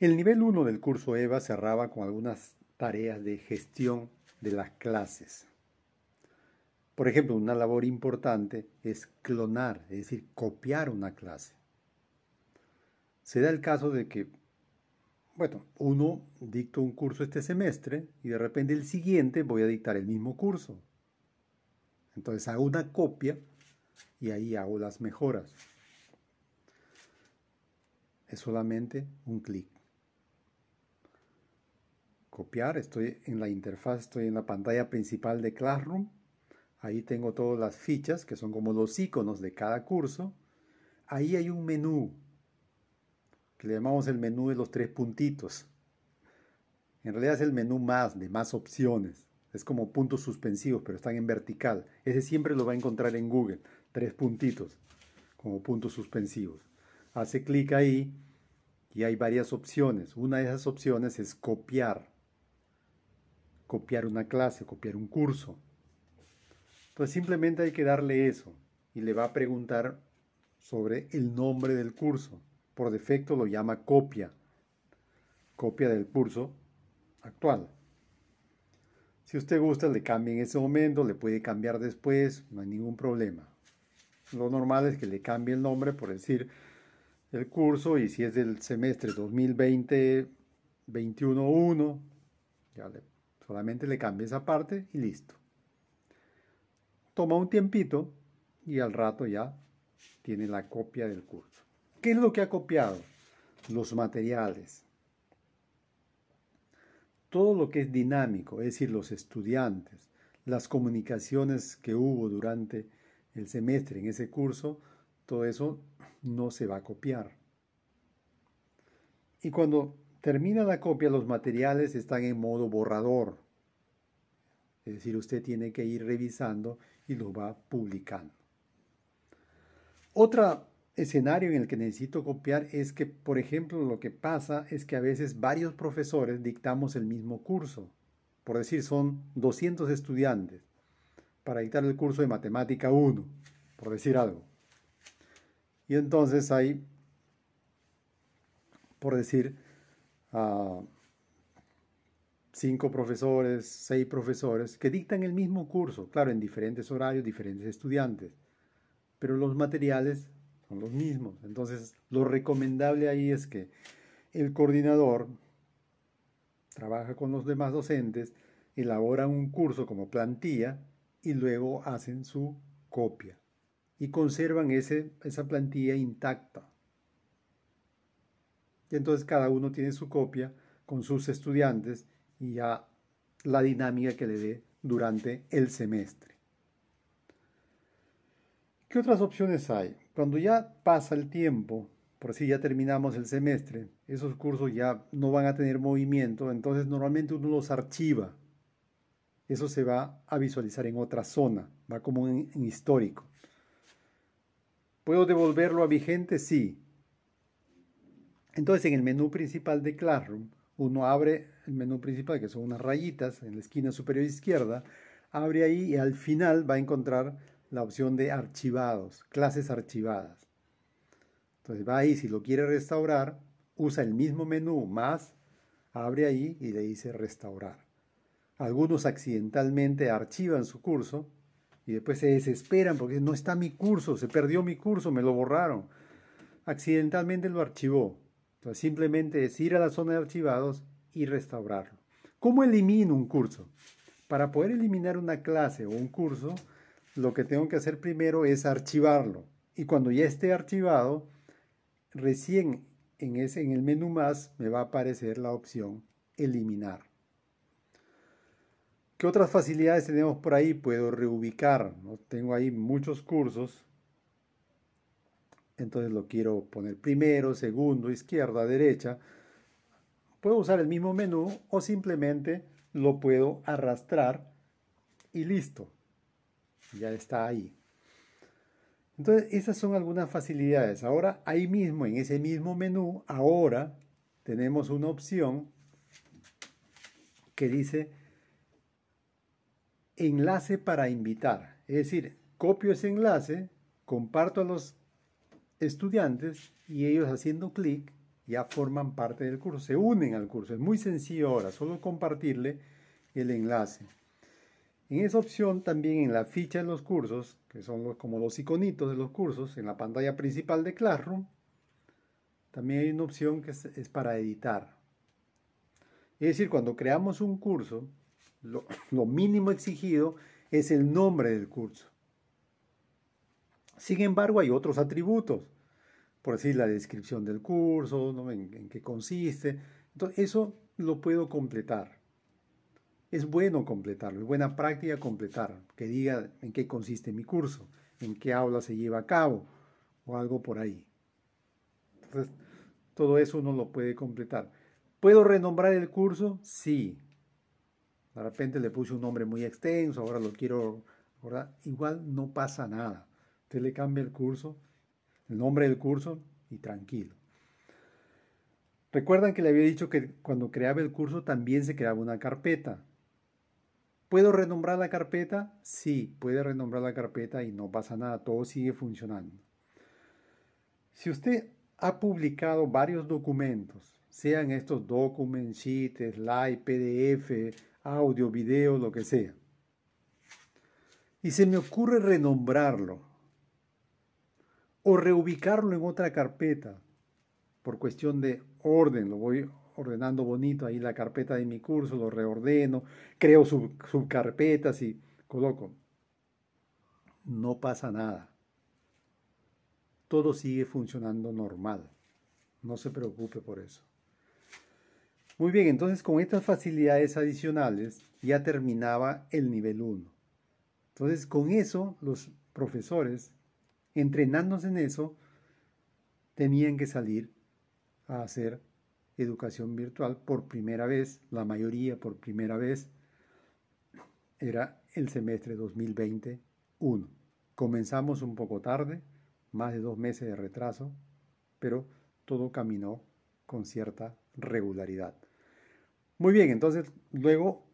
El nivel 1 del curso EVA cerraba con algunas tareas de gestión de las clases. Por ejemplo, una labor importante es clonar, es decir, copiar una clase. Se da el caso de que, bueno, uno dicta un curso este semestre y de repente el siguiente voy a dictar el mismo curso. Entonces hago una copia y ahí hago las mejoras. Es solamente un clic copiar, estoy en la interfaz, estoy en la pantalla principal de Classroom, ahí tengo todas las fichas que son como los iconos de cada curso, ahí hay un menú que le llamamos el menú de los tres puntitos. En realidad es el menú más, de más opciones. Es como puntos suspensivos, pero están en vertical. Ese siempre lo va a encontrar en Google. Tres puntitos, como puntos suspensivos. Hace clic ahí y hay varias opciones. Una de esas opciones es copiar copiar una clase, copiar un curso. Entonces simplemente hay que darle eso y le va a preguntar sobre el nombre del curso. Por defecto lo llama copia, copia del curso actual. Si usted gusta, le cambie en ese momento, le puede cambiar después, no hay ningún problema. Lo normal es que le cambie el nombre por decir el curso y si es del semestre 2020-21-1, ya le Solamente le cambia esa parte y listo. Toma un tiempito y al rato ya tiene la copia del curso. ¿Qué es lo que ha copiado? Los materiales. Todo lo que es dinámico, es decir, los estudiantes, las comunicaciones que hubo durante el semestre en ese curso, todo eso no se va a copiar. Y cuando termina la copia, los materiales están en modo borrador. Es decir, usted tiene que ir revisando y lo va publicando. Otro escenario en el que necesito copiar es que, por ejemplo, lo que pasa es que a veces varios profesores dictamos el mismo curso. Por decir, son 200 estudiantes para dictar el curso de matemática 1, por decir algo. Y entonces hay, por decir, cinco profesores, seis profesores, que dictan el mismo curso, claro, en diferentes horarios, diferentes estudiantes, pero los materiales son los mismos. Entonces, lo recomendable ahí es que el coordinador trabaja con los demás docentes, elabora un curso como plantilla y luego hacen su copia y conservan ese, esa plantilla intacta. Entonces cada uno tiene su copia con sus estudiantes y ya la dinámica que le dé durante el semestre. ¿Qué otras opciones hay? Cuando ya pasa el tiempo, por si ya terminamos el semestre, esos cursos ya no van a tener movimiento, entonces normalmente uno los archiva. Eso se va a visualizar en otra zona, va como en, en histórico. ¿Puedo devolverlo a vigente? Sí, entonces en el menú principal de Classroom, uno abre el menú principal, que son unas rayitas en la esquina superior izquierda, abre ahí y al final va a encontrar la opción de archivados, clases archivadas. Entonces va ahí, si lo quiere restaurar, usa el mismo menú más, abre ahí y le dice restaurar. Algunos accidentalmente archivan su curso y después se desesperan porque no está mi curso, se perdió mi curso, me lo borraron. Accidentalmente lo archivó. Simplemente es ir a la zona de archivados y restaurarlo. ¿Cómo elimino un curso? Para poder eliminar una clase o un curso, lo que tengo que hacer primero es archivarlo. Y cuando ya esté archivado, recién en, el menú más me va a aparecer la opción eliminar. ¿Qué otras facilidades tenemos por ahí? Puedo reubicar. Tengo ahí muchos cursos entonces lo quiero poner primero, segundo, izquierda, derecha. Puedo usar el mismo menú o simplemente lo puedo arrastrar y listo. Ya está ahí. Entonces, esas son algunas facilidades. Ahora, ahí mismo, en ese mismo menú, ahora tenemos una opción que dice enlace para invitar. Es decir, copio ese enlace, comparto a los estudiantes y ellos haciendo clic ya forman parte del curso, se unen al curso. Es muy sencillo ahora, solo compartirle el enlace. En esa opción también en la ficha de los cursos, que son como los iconitos de los cursos, en la pantalla principal de Classroom, también hay una opción que es, para editar. Es decir, cuando creamos un curso, lo, mínimo exigido es el nombre del curso. Sin embargo, hay otros atributos, por decir la descripción del curso, en, qué consiste. Entonces, eso lo puedo completar es bueno completarlo, es buena práctica completar, que diga en qué consiste mi curso, en qué aula se lleva a cabo o algo por ahí. Entonces, todo eso uno lo puede completar. ¿Puedo renombrar el curso? Sí. De repente le puse un nombre muy extenso, ahora lo quiero, igual no pasa nada. Usted le cambia el curso, el nombre del curso y tranquilo. Recuerdan que le había dicho que cuando creaba el curso también se creaba una carpeta. ¿Puedo renombrar la carpeta? Sí, puede renombrar la carpeta y no pasa nada, todo sigue funcionando. Si usted ha publicado varios documentos, sean estos documentos, sheets, slide, PDF, audio, video, lo que sea, y se me ocurre renombrarlo o reubicarlo en otra carpeta por cuestión de orden, lo voy ordenando bonito ahí la carpeta de mi curso, lo reordeno, creo subcarpetas y coloco. No pasa nada. Todo sigue funcionando normal. No se preocupe por eso. Muy bien, entonces con estas facilidades adicionales ya terminaba el nivel 1. Entonces con eso los profesores, entrenándose en eso, tenían que salir a hacer educación virtual por primera vez, la mayoría por primera vez, era el semestre 2021. Comenzamos un poco tarde, más de dos meses de retraso, pero todo caminó con cierta regularidad. Muy bien, entonces luego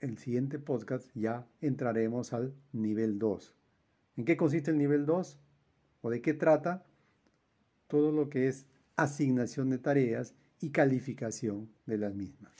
el siguiente podcast ya entraremos al nivel 2. ¿En qué consiste el nivel 2? ¿O de qué trata? Todo lo que es asignación de tareas y calificación de las mismas.